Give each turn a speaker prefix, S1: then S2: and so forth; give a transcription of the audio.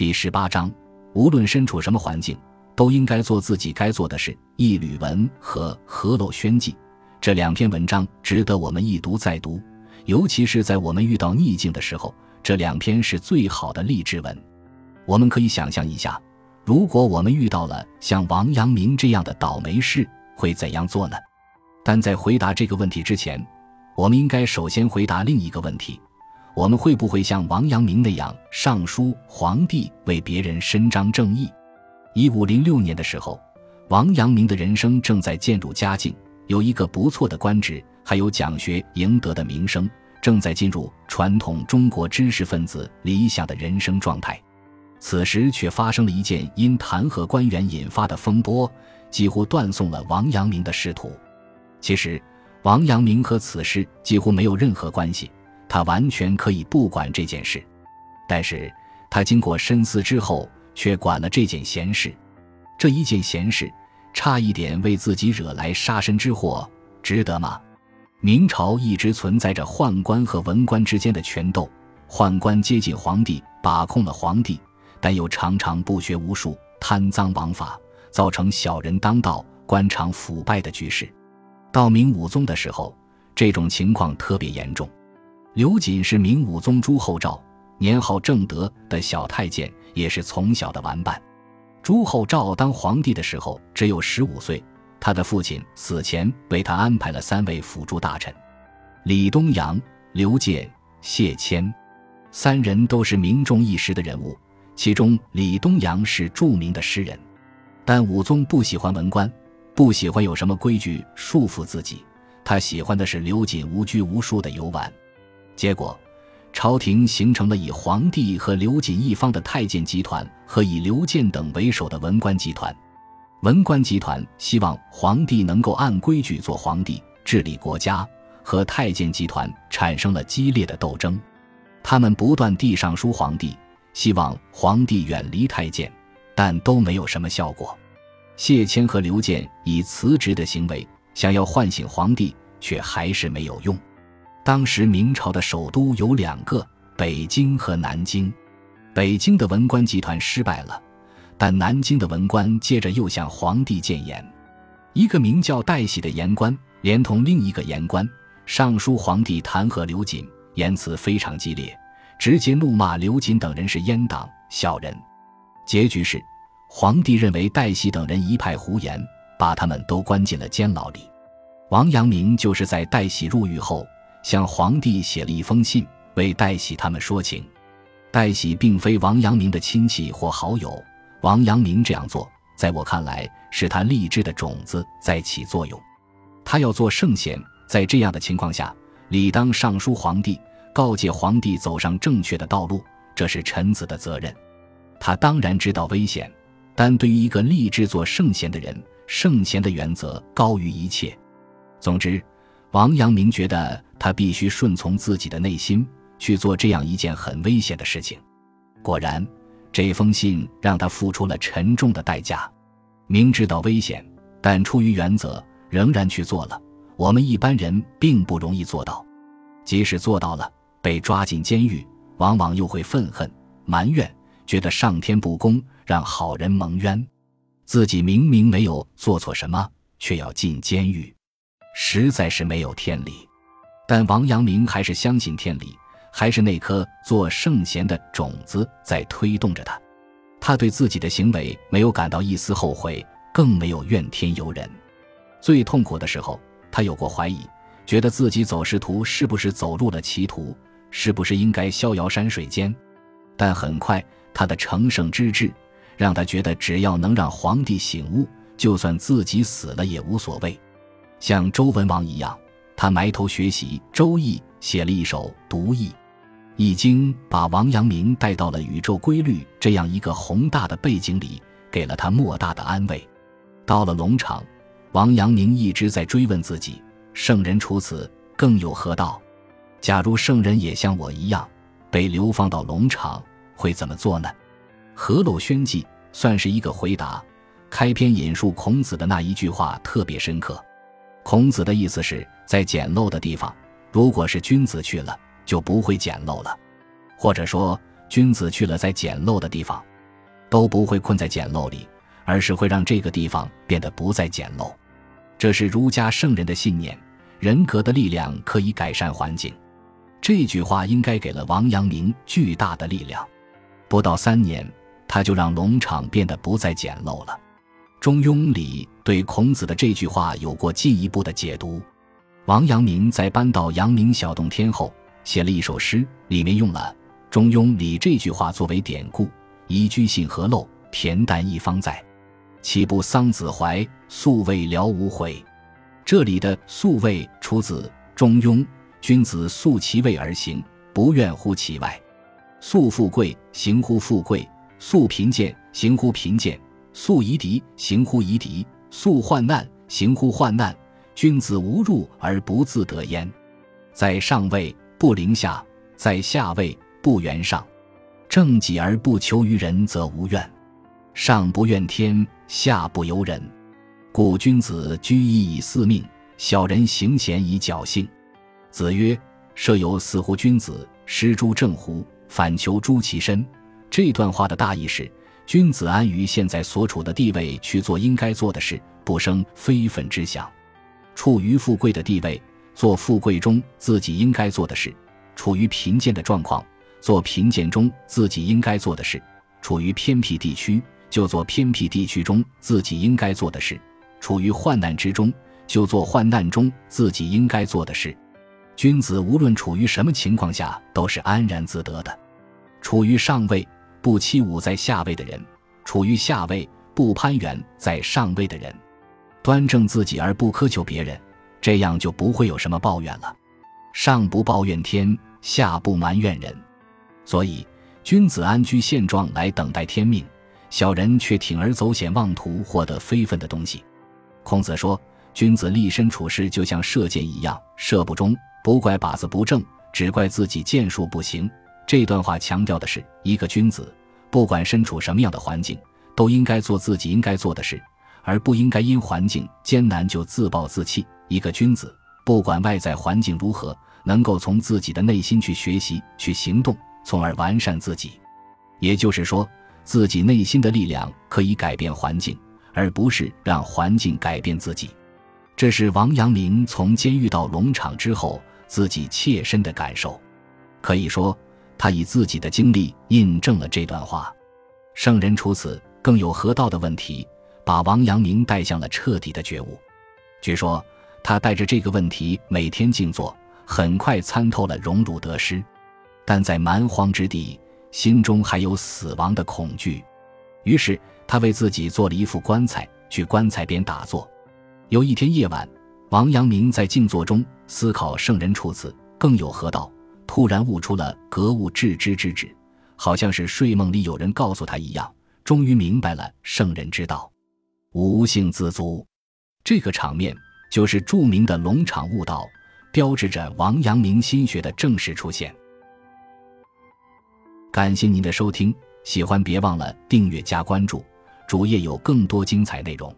S1: 第十八章，无论身处什么环境，都应该做自己该做的事。一吕文和《河洛宣记》这两篇文章值得我们一读再读，尤其是在我们遇到逆境的时候，这两篇是最好的励志文。我们可以想象一下，如果我们遇到了像王阳明这样的倒霉事，会怎样做呢？但在回答这个问题之前，我们应该首先回答另一个问题。我们会不会像王阳明那样上书皇帝，为别人伸张正义？一五零六年的时候，王阳明的人生正在渐入佳境，有一个不错的官职，还有讲学赢得的名声，正在进入传统中国知识分子理想的人生状态。此时却发生了一件因弹劾官员引发的风波，几乎断送了王阳明的仕途。其实，王阳明和此事几乎没有任何关系。他完全可以不管这件事，但是他经过深思之后，却管了这件闲事。这一件闲事，差一点为自己惹来杀身之祸，值得吗？明朝一直存在着宦官和文官之间的权斗，宦官接近皇帝，把控了皇帝，但又常常不学无术，贪赃枉法，造成小人当道、官场腐败的局势。到明武宗的时候，这种情况特别严重。刘瑾是明武宗朱厚照年号正德的小太监，也是从小的玩伴。朱厚照当皇帝的时候只有十五岁，他的父亲死前为他安排了三位辅助大臣：李东阳、刘建、谢谦，三人都是名重一时的人物。其中李东阳是著名的诗人，但武宗不喜欢文官，不喜欢有什么规矩束缚自己，他喜欢的是刘瑾无拘无束的游玩。结果，朝廷形成了以皇帝和刘瑾一方的太监集团和以刘建等为首的文官集团。文官集团希望皇帝能够按规矩做皇帝，治理国家，和太监集团产生了激烈的斗争。他们不断递上书皇帝，希望皇帝远离太监，但都没有什么效果。谢谦和刘建以辞职的行为想要唤醒皇帝，却还是没有用。当时明朝的首都有两个，北京和南京。北京的文官集团失败了，但南京的文官接着又向皇帝谏言。一个名叫戴喜的言官，连同另一个言官上书皇帝弹劾刘瑾，言辞非常激烈，直接怒骂刘瑾等人是阉党小人。结局是，皇帝认为戴喜等人一派胡言，把他们都关进了监牢里。王阳明就是在戴喜入狱后。向皇帝写了一封信，为戴喜他们说情。戴喜并非王阳明的亲戚或好友，王阳明这样做，在我看来是他励志的种子在起作用。他要做圣贤，在这样的情况下，理当上书皇帝，告诫皇帝走上正确的道路，这是臣子的责任。他当然知道危险，但对于一个立志做圣贤的人，圣贤的原则高于一切。总之。王阳明觉得他必须顺从自己的内心去做这样一件很危险的事情。果然，这封信让他付出了沉重的代价。明知道危险，但出于原则，仍然去做了。我们一般人并不容易做到。即使做到了，被抓进监狱，往往又会愤恨、埋怨，觉得上天不公，让好人蒙冤。自己明明没有做错什么，却要进监狱。实在是没有天理，但王阳明还是相信天理，还是那颗做圣贤的种子在推动着他。他对自己的行为没有感到一丝后悔，更没有怨天尤人。最痛苦的时候，他有过怀疑，觉得自己走仕途是不是走入了歧途，是不是应该逍遥山水间。但很快，他的成圣之志让他觉得，只要能让皇帝醒悟，就算自己死了也无所谓。像周文王一样，他埋头学习《周易》，写了一首《读易》，《易经》把王阳明带到了宇宙规律这样一个宏大的背景里，给了他莫大的安慰。到了龙场，王阳明一直在追问自己：圣人除此，更有何道？假如圣人也像我一样，被流放到龙场，会怎么做呢？《河洛宣记》算是一个回答。开篇引述孔子的那一句话特别深刻。孔子的意思是在简陋的地方，如果是君子去了，就不会简陋了；或者说，君子去了在简陋的地方，都不会困在简陋里，而是会让这个地方变得不再简陋。这是儒家圣人的信念：人格的力量可以改善环境。这句话应该给了王阳明巨大的力量。不到三年，他就让农场变得不再简陋了。《中庸》里对孔子的这句话有过进一步的解读。王阳明在搬到阳明小洞天后，写了一首诗，里面用了《中庸》里这句话作为典故：“宜居信何陋，恬淡一方在。岂不桑梓怀，素未了无悔。”这里的“素未”出自《中庸》：“君子素其位而行，不愿乎其外；素富贵，行乎富贵；素贫贱，行乎贫贱。”素夷狄，行乎夷狄；素患难，行乎患难。君子无入而不自得焉。在上位不凌下，在下位不圆上。正己而不求于人，则无怨。上不怨天，下不尤人。故君子居义以四命，小人行贤以侥幸。子曰：“设有死乎君子，失诸正乎？反求诸其身。”这段话的大意是。君子安于现在所处的地位去做应该做的事，不生非分之想；处于富贵的地位，做富贵中自己应该做的事；处于贫贱的状况，做贫贱中自己应该做的事；处于偏僻地区，就做偏僻地区中自己应该做的事；处于患难之中，就做患难中自己应该做的事。君子无论处于什么情况下，都是安然自得的。处于上位。不欺侮在下位的人，处于下位不攀援在上位的人，端正自己而不苛求别人，这样就不会有什么抱怨了。上不抱怨天，下不埋怨人，所以君子安居现状来等待天命，小人却铤而走险妄图获得非分的东西。孔子说：“君子立身处世就像射箭一样，射不中不怪靶子不正，只怪自己箭术不行。”这段话强调的是，一个君子不管身处什么样的环境，都应该做自己应该做的事，而不应该因环境艰难就自暴自弃。一个君子不管外在环境如何，能够从自己的内心去学习、去行动，从而完善自己。也就是说，自己内心的力量可以改变环境，而不是让环境改变自己。这是王阳明从监狱到农场之后自己切身的感受，可以说。他以自己的经历印证了这段话。圣人处此更有何道的问题，把王阳明带向了彻底的觉悟。据说他带着这个问题每天静坐，很快参透了荣辱得失。但在蛮荒之地，心中还有死亡的恐惧。于是他为自己做了一副棺材，去棺材边打坐。有一天夜晚，王阳明在静坐中思考圣人处此更有何道。突然悟出了格物致知之旨，好像是睡梦里有人告诉他一样，终于明白了圣人之道，无性自足。这个场面就是著名的龙场悟道，标志着王阳明心学的正式出现。感谢您的收听，喜欢别忘了订阅加关注，主页有更多精彩内容。